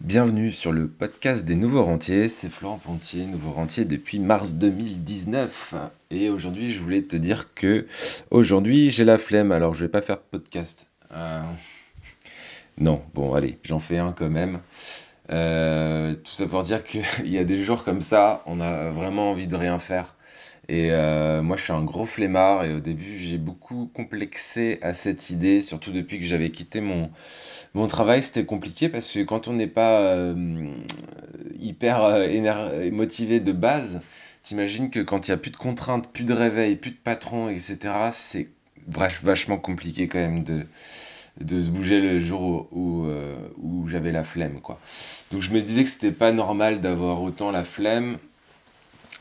Bienvenue sur le podcast des Nouveaux Rentiers, c'est Florent Pontier, Nouveau Rentier depuis mars 2019. Et aujourd'hui, je voulais te dire que aujourd'hui j'ai la flemme, alors je vais pas faire de podcast. Euh, Non, bon, allez, j'en fais un quand même. Euh, tout ça pour dire qu'il y a des jours comme ça, on a vraiment envie de rien faire. Et euh, moi, je suis un gros flemmard et au début, j'ai beaucoup complexé à cette idée, surtout depuis que j'avais quitté mon, mon travail. C'était compliqué parce que quand on n'est pas euh, hyper euh, motivé de base, t'imagines que quand il n'y a plus de contraintes, plus de réveil, plus de patron, etc., c'est vach- vachement compliqué quand même de, de se bouger le jour où, où, euh, où j'avais la flemme, quoi. Donc je me disais que c'était pas normal d'avoir autant la flemme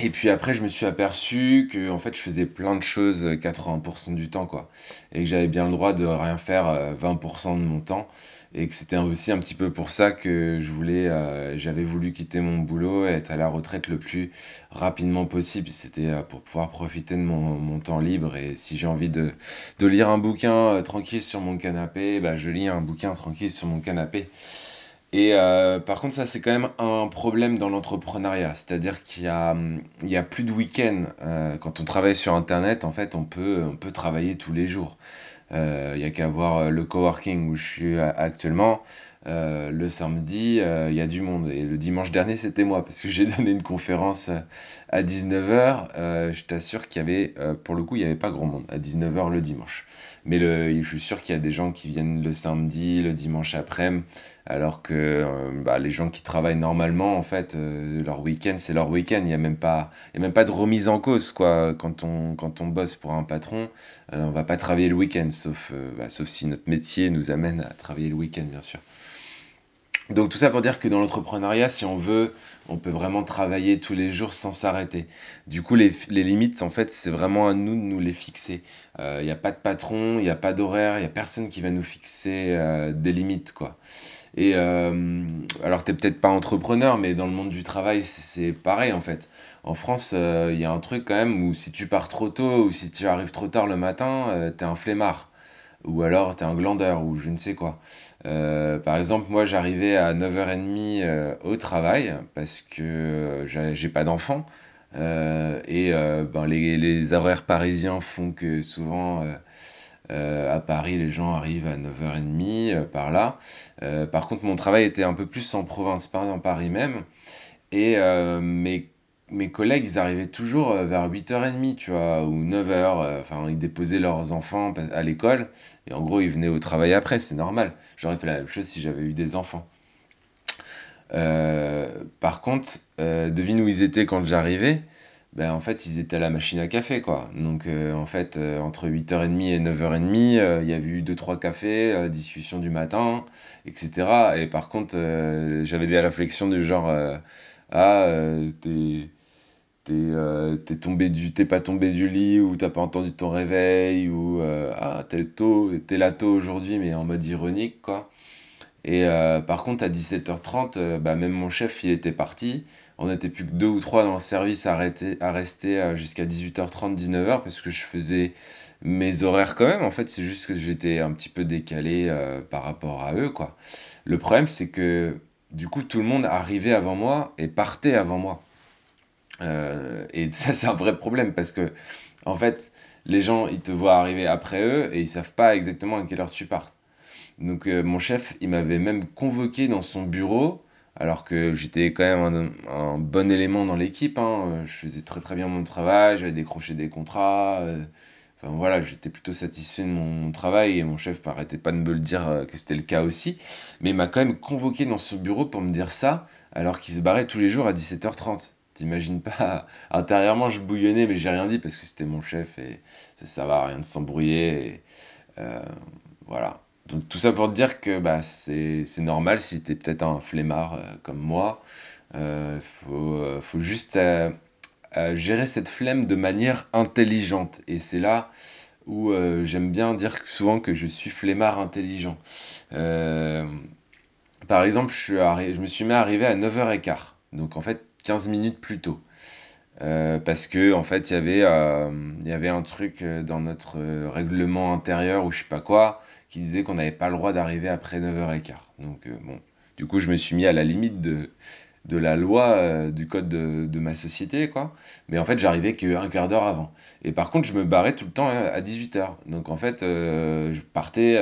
et puis après, je me suis aperçu que en fait, je faisais plein de choses euh, 80% du temps, quoi. Et que j'avais bien le droit de rien faire euh, 20% de mon temps. Et que c'était aussi un petit peu pour ça que je voulais, euh, j'avais voulu quitter mon boulot et être à la retraite le plus rapidement possible. C'était euh, pour pouvoir profiter de mon, temps libre. Et si j'ai envie de, lire un bouquin euh, tranquille sur mon canapé, bah, je lis un bouquin tranquille sur mon canapé. Et euh, par contre, ça, c'est quand même un problème dans l'entrepreneuriat. C'est-à-dire qu'il y a, y a plus de week-end. Euh, quand on travaille sur Internet, en fait, on peut, on peut travailler tous les jours. Euh, il y a qu'à voir euh, le coworking où je suis actuellement. Euh, le samedi, euh, il y a du monde. Et le dimanche dernier, c'était moi, parce que j'ai donné une conférence euh, à 19h. je t'assure qu'il y avait, euh, pour le coup, il n'y avait pas grand monde à 19h le dimanche. Mais je suis sûr qu'il y a des gens qui viennent le samedi, le dimanche après-midi, alors que euh, bah, les gens qui travaillent normalement, en fait, euh, leur week-end, c'est leur week-end. Il n'y a même pas, de remise en cause, quoi. Quand on, bosse pour un patron, euh, on va pas travailler le week-end, sauf, bah, sauf si notre métier nous amène à travailler le week-end, bien sûr. Donc tout ça pour dire que dans l'entrepreneuriat, si on veut, on peut vraiment travailler tous les jours sans s'arrêter. Du coup, les, limites, en fait, c'est vraiment à nous de nous les fixer. Il n'y a pas de patron, il n'y a pas d'horaire, il n'y a personne qui va nous fixer euh, des limites, quoi. Et euh, alors, t'es peut-être pas entrepreneur, mais dans le monde du travail, c'est pareil, en fait. En France, euh, il y a un truc quand même où si tu pars trop tôt ou si tu arrives trop tard le matin, euh, t'es un flemmard ou alors t'es un glandeur ou je ne sais quoi. Euh, par exemple, moi j'arrivais à 9h30 euh, au travail parce que j'ai pas d'enfant. Euh, et ben, les, horaires parisiens font que souvent à Paris les gens arrivent à 9h30 euh, par là. Par contre, mon travail était un peu plus en province, pas dans Paris même. Et mes, collègues, ils arrivaient toujours euh, vers 8h30, tu vois, ou 9h. euh, Enfin, ils déposaient leurs enfants à l'école. Et en gros, ils venaient au travail après, c'est normal. J'aurais fait la même chose si j'avais eu des enfants. Euh, par contre, devine où ils étaient quand j'arrivais? Ben, en fait, ils étaient à la machine à café, quoi. Donc, en fait, entre 8h30 et 9h30, euh, il y avait eu deux trois cafés, discussion du matin, etc. Et par contre, j'avais des réflexions du genre, ah, t'es, t'es, euh, t'es tombé du, t'es pas tombé du lit, ou t'as pas entendu ton réveil, ou, euh, ah, t'es tôt, t'es là tôt aujourd'hui, mais en mode ironique, quoi. Et euh, par contre, à 17h30, euh, bah, même mon chef, il était parti. On n'était plus que deux ou trois dans le service à, à rester jusqu'à 18h30, 19h, parce que je faisais mes horaires quand même. En fait, c'est juste que j'étais un petit peu décalé par rapport à eux, quoi. Le problème, c'est que du coup, tout le monde arrivait avant moi et partait avant moi. Euh, et ça, c'est un vrai problème, parce que, en fait, les gens, ils te voient arriver après eux et ils savent pas exactement à quelle heure tu pars. Donc euh, mon chef, il m'avait même convoqué dans son bureau, alors que j'étais quand même un, bon élément dans l'équipe, hein. Je faisais très très bien mon travail, j'avais décroché des contrats. euh, Enfin voilà, j'étais plutôt satisfait de mon, travail et mon chef m'arrêtait pas de me le dire que c'était le cas aussi. Mais il m'a quand même convoqué dans ce bureau pour me dire ça, alors qu'il se barrait tous les jours à 17h30. T'imagines pas, intérieurement je bouillonnais, mais j'ai rien dit parce que c'était mon chef et ça, ça va, rien de s'embrouiller. euh, voilà. Donc tout ça pour te dire que bah, c'est normal si t'es peut-être un flemmard euh, comme moi. Euh, faut, euh, juste gérer cette flemme de manière intelligente. Et c'est là où j'aime bien dire souvent que je suis flemmard intelligent. Par exemple, je, je me suis mis à arriver à 9h15. Donc en fait 15 minutes plus tôt. Euh, parce que en fait il y avait euh, y avait un truc euh, dans notre règlement intérieur ou je sais pas quoi qui disait qu'on n'avait pas le droit d'arriver après 9h15. Donc bon, Du coup, je me suis mis à la limite de, de la loi du code de, ma société, quoi. Mais en fait, j'arrivais qu'un quart d'heure avant. Et par contre, je me barrais tout le temps à 18h. Donc en fait, je, partais,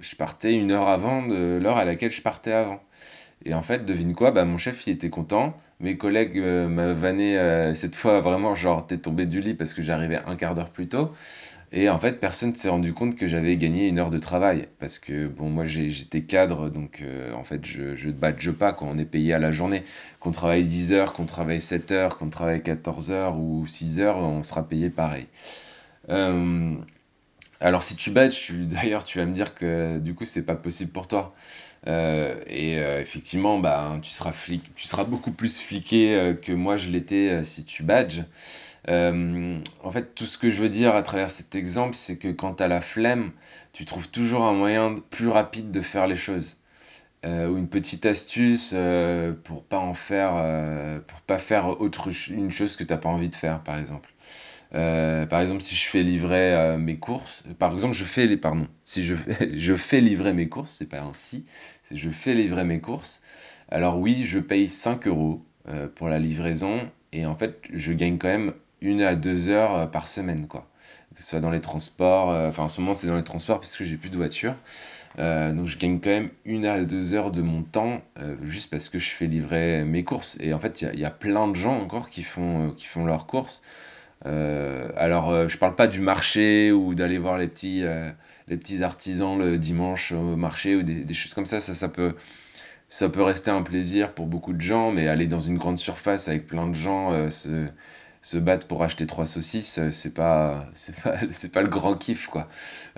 je partais une heure avant de l'heure à laquelle je partais avant. Et en fait, devine quoi, bah, mon chef, il était content. Mes collègues m'avaient vanné cette fois vraiment, genre, t'es tombé du lit parce que j'arrivais un quart d'heure plus tôt. Et en fait, personne ne s'est rendu compte que j'avais gagné une heure de travail. Parce que, bon, moi, j'étais cadre, donc euh, en fait, je ne badge pas quand on est payé à la journée. Qu'on travaille 10 heures, qu'on travaille 7 heures, qu'on travaille 14 heures ou 6 heures, on sera payé pareil. Euh, alors, si tu badges, d'ailleurs, tu vas me dire que du coup, c'est pas possible pour toi. Euh, et effectivement, bah, tu, seras flic, tu seras beaucoup plus fliqué que moi je l'étais si tu badges. Euh, en fait, tout ce que je veux dire à travers cet exemple, c'est que quand tu as la flemme, tu trouves toujours un moyen plus rapide de faire les choses. Euh, ou une petite astuce euh, pour pas en faire, pour pas faire autre une chose que t'as pas envie de faire, par exemple. Par exemple, si je fais livrer mes courses, par exemple, je fais les, pardon, si je, fais livrer mes courses, c'est pas un si, c'est je fais livrer mes courses. Alors oui, je paye 5 euros pour la livraison et en fait, je gagne quand même une à deux heures euh, par semaine, quoi. Que ce soit dans les transports, euh, enfin en ce moment c'est dans les transports parce que j'ai plus de voiture. Euh, donc je gagne quand même une à deux heures de mon temps juste parce que je fais livrer mes courses. Et en fait, il y, a plein de gens encore qui font, qui font leurs courses. Alors, je parle pas du marché ou d'aller voir les petits, les petits artisans le dimanche au marché ou des, choses comme ça. Ça, ça peut, ça peut rester un plaisir pour beaucoup de gens, mais aller dans une grande surface avec plein de gens, se, battre pour acheter trois saucisses, euh, c'est pas, c'est pas, c'est pas le grand kiff, quoi.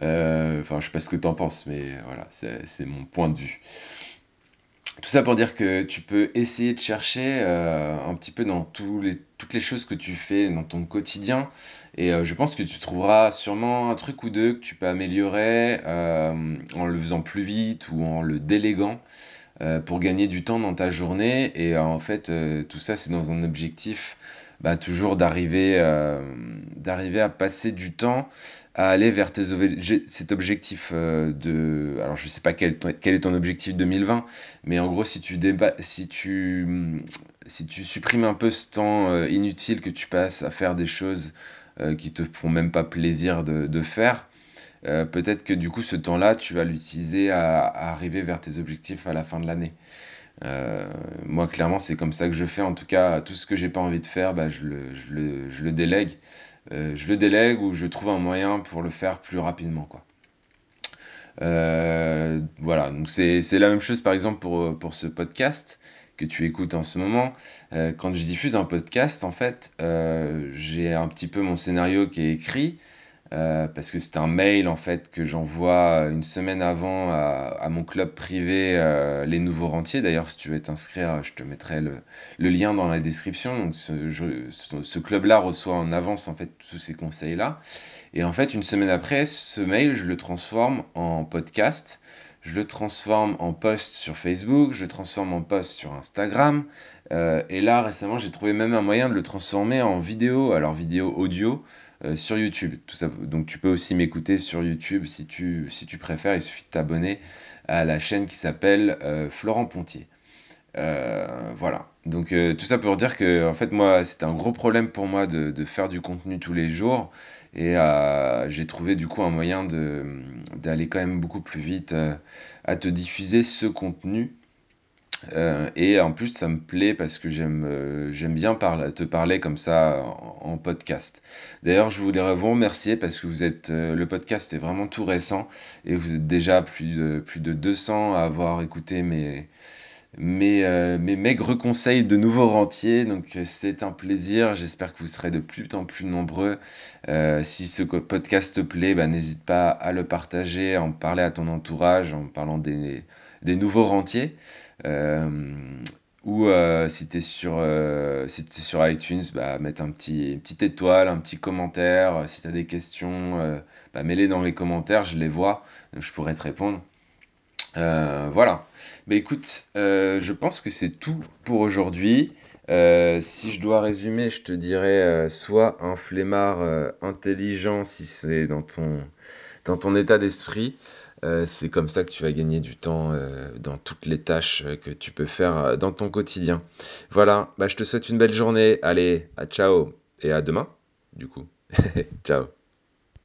Euh, enfin, je sais pas ce que t'en penses, mais voilà, c'est mon point de vue. Tout ça pour dire que tu peux essayer de chercher euh, un petit peu dans toutes les choses que tu fais dans ton quotidien. Et je pense que tu trouveras sûrement un truc ou deux que tu peux améliorer en le faisant plus vite ou en le déléguant pour gagner du temps dans ta journée. Et en fait, tout ça, c'est dans un objectif bah, toujours euh, d'arriver à passer du temps à aller vers tes cet objectif euh, de alors je sais pas quel, quel est ton objectif 2020 mais en gros si tu débat, si tu si tu supprimes un peu ce temps euh, inutile que tu passes à faire des choses qui te font même pas plaisir de, de faire peut-être que du coup ce temps-là tu vas l'utiliser à, à, arriver vers tes objectifs à la fin de l'année euh, moi, clairement, c'est comme ça que je fais. En tout cas, tout ce que j'ai pas envie de faire, bah, je, le, je, le, je le délègue. Euh, je le délègue ou je trouve un moyen pour le faire plus rapidement. Euh, voilà, donc c'est la même chose par exemple pour, ce podcast que tu écoutes en ce moment. Euh, quand je diffuse un podcast, en fait, j'ai un petit peu mon scénario qui est écrit. Euh, parce que c'est un mail en fait que j'envoie une semaine avant à, mon club privé euh, les nouveaux rentiers. D'ailleurs, si tu veux t'inscrire, je te mettrai le, lien dans la description. Donc, ce, club-là reçoit en avance en fait tous ces conseils-là. Et en fait, une semaine après, ce mail, je le transforme en podcast. Je le transforme en post sur Facebook, je le transforme en post sur Instagram. Euh, et là, récemment, j'ai trouvé même un moyen de le transformer en vidéo, alors vidéo audio. Euh, sur YouTube. Donc tu peux aussi m'écouter sur YouTube si tu, si tu préfères. Il suffit de t'abonner à la chaîne qui s'appelle euh, Florent Pontier. Voilà. Donc tout ça pour dire que en fait moi c'était un gros problème pour moi de, faire du contenu tous les jours et j'ai trouvé du coup un moyen d'aller quand même beaucoup plus vite à te diffuser ce contenu euh, et en plus, ça me plaît parce que j'aime euh, bien te parler comme ça en, podcast. D'ailleurs, je voudrais vous remercier parce que vous êtes euh, le podcast est vraiment tout récent et vous êtes déjà plus de plus de 200 à avoir écouté mes mes, mes maigres conseils de nouveaux rentiers. Donc c'est un plaisir. J'espère que vous serez de plus en plus nombreux. si ce podcast te plaît, bah, n'hésite pas à le partager, à en parler à ton entourage en parlant des, nouveaux rentiers. Euh, ou euh, si tu es, euh, sur iTunes, bah, mettre un petit, une petite étoile, un petit commentaire. Si tu as des questions, bah, mets-les dans les commentaires, je les vois, je pourrais te répondre. Voilà. Bah écoute, je pense que c'est tout pour aujourd'hui. si je dois résumer, je te dirais soit un flemmard intelligent si c'est dans ton, dans ton état d'esprit, Euh, c'est comme ça que tu vas gagner du temps euh, dans toutes les tâches que tu peux faire euh, dans ton quotidien. Voilà, bah, je te souhaite une belle journée. Allez, à ciao et à demain, du coup. ciao.